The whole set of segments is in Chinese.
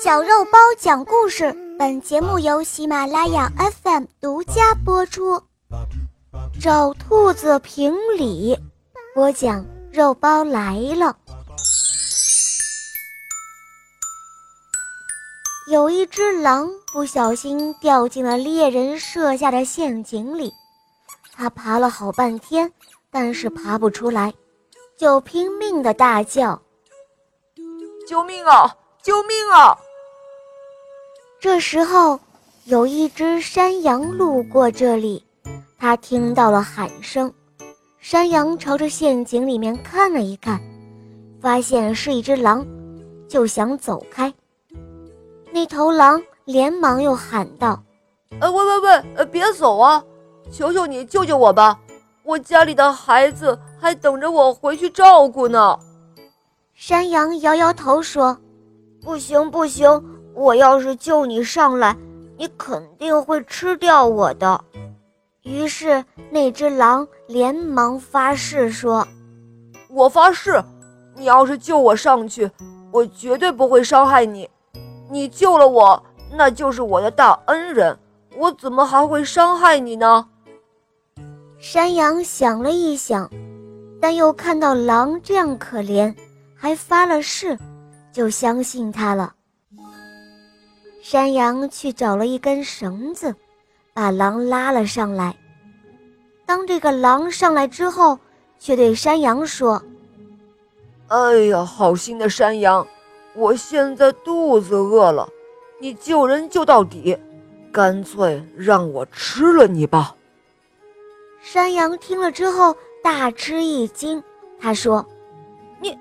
小肉包讲故事，本节目由喜马拉雅 FM 独家播出。找兔子评理，播讲肉包来了。有一只狼不小心掉进了猎人设下的陷阱里，它爬了好半天，但是爬不出来，就拼命的大叫：“救命啊！救命啊！”这时候，有一只山羊路过这里，它听到了喊声。山羊朝着陷阱里面看了一看，发现是一只狼，就想走开。那头狼连忙又喊道：“呃，喂喂喂，呃，别走啊！求求你救救我吧！我家里的孩子还等着我回去照顾呢。”山羊摇摇头说：“不行，不行。”我要是救你上来，你肯定会吃掉我的。于是那只狼连忙发誓说：“我发誓，你要是救我上去，我绝对不会伤害你。你救了我，那就是我的大恩人，我怎么还会伤害你呢？”山羊想了一想，但又看到狼这样可怜，还发了誓，就相信他了。山羊去找了一根绳子，把狼拉了上来。当这个狼上来之后，却对山羊说：“哎呀，好心的山羊，我现在肚子饿了，你救人救到底，干脆让我吃了你吧。”山羊听了之后大吃一惊，他说：“你，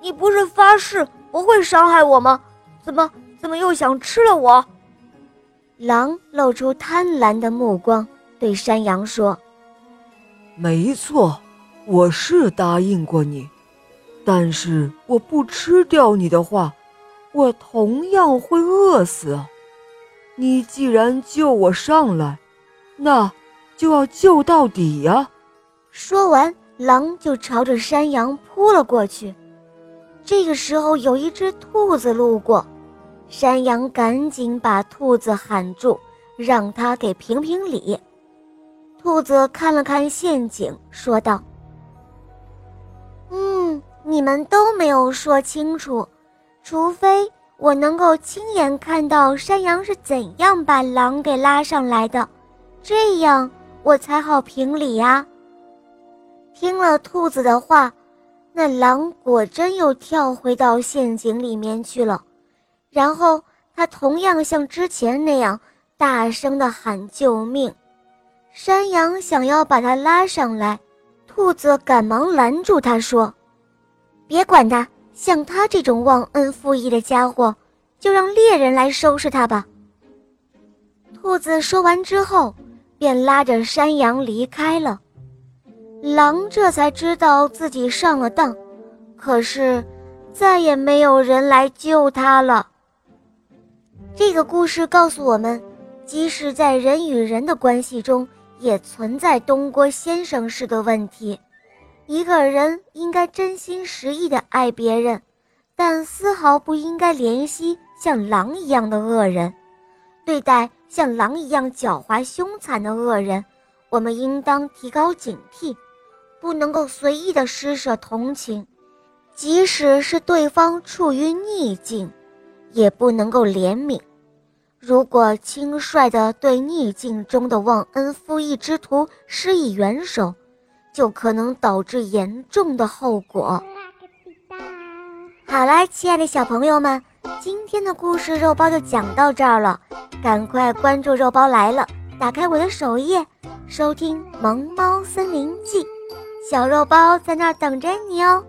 你不是发誓不会伤害我吗？怎么？”怎么又想吃了我？狼露出贪婪的目光，对山羊说：“没错，我是答应过你，但是我不吃掉你的话，我同样会饿死。你既然救我上来，那就要救到底呀！”说完，狼就朝着山羊扑了过去。这个时候，有一只兔子路过。山羊赶紧把兔子喊住，让他给评评理。兔子看了看陷阱，说道：“嗯，你们都没有说清楚，除非我能够亲眼看到山羊是怎样把狼给拉上来的，这样我才好评理呀。”听了兔子的话，那狼果真又跳回到陷阱里面去了。然后他同样像之前那样大声地喊救命，山羊想要把他拉上来，兔子赶忙拦住他说：“别管他，像他这种忘恩负义的家伙，就让猎人来收拾他吧。”兔子说完之后，便拉着山羊离开了。狼这才知道自己上了当，可是再也没有人来救他了。这个故事告诉我们，即使在人与人的关系中，也存在东郭先生式的问题。一个人应该真心实意地爱别人，但丝毫不应该怜惜像狼一样的恶人。对待像狼一样狡猾凶残的恶人，我们应当提高警惕，不能够随意的施舍同情，即使是对方处于逆境。也不能够怜悯。如果轻率地对逆境中的忘恩负义之徒施以援手，就可能导致严重的后果。好啦，亲爱的小朋友们，今天的故事肉包就讲到这儿了。赶快关注“肉包来了”，打开我的首页，收听《萌猫森林记》，小肉包在那儿等着你哦。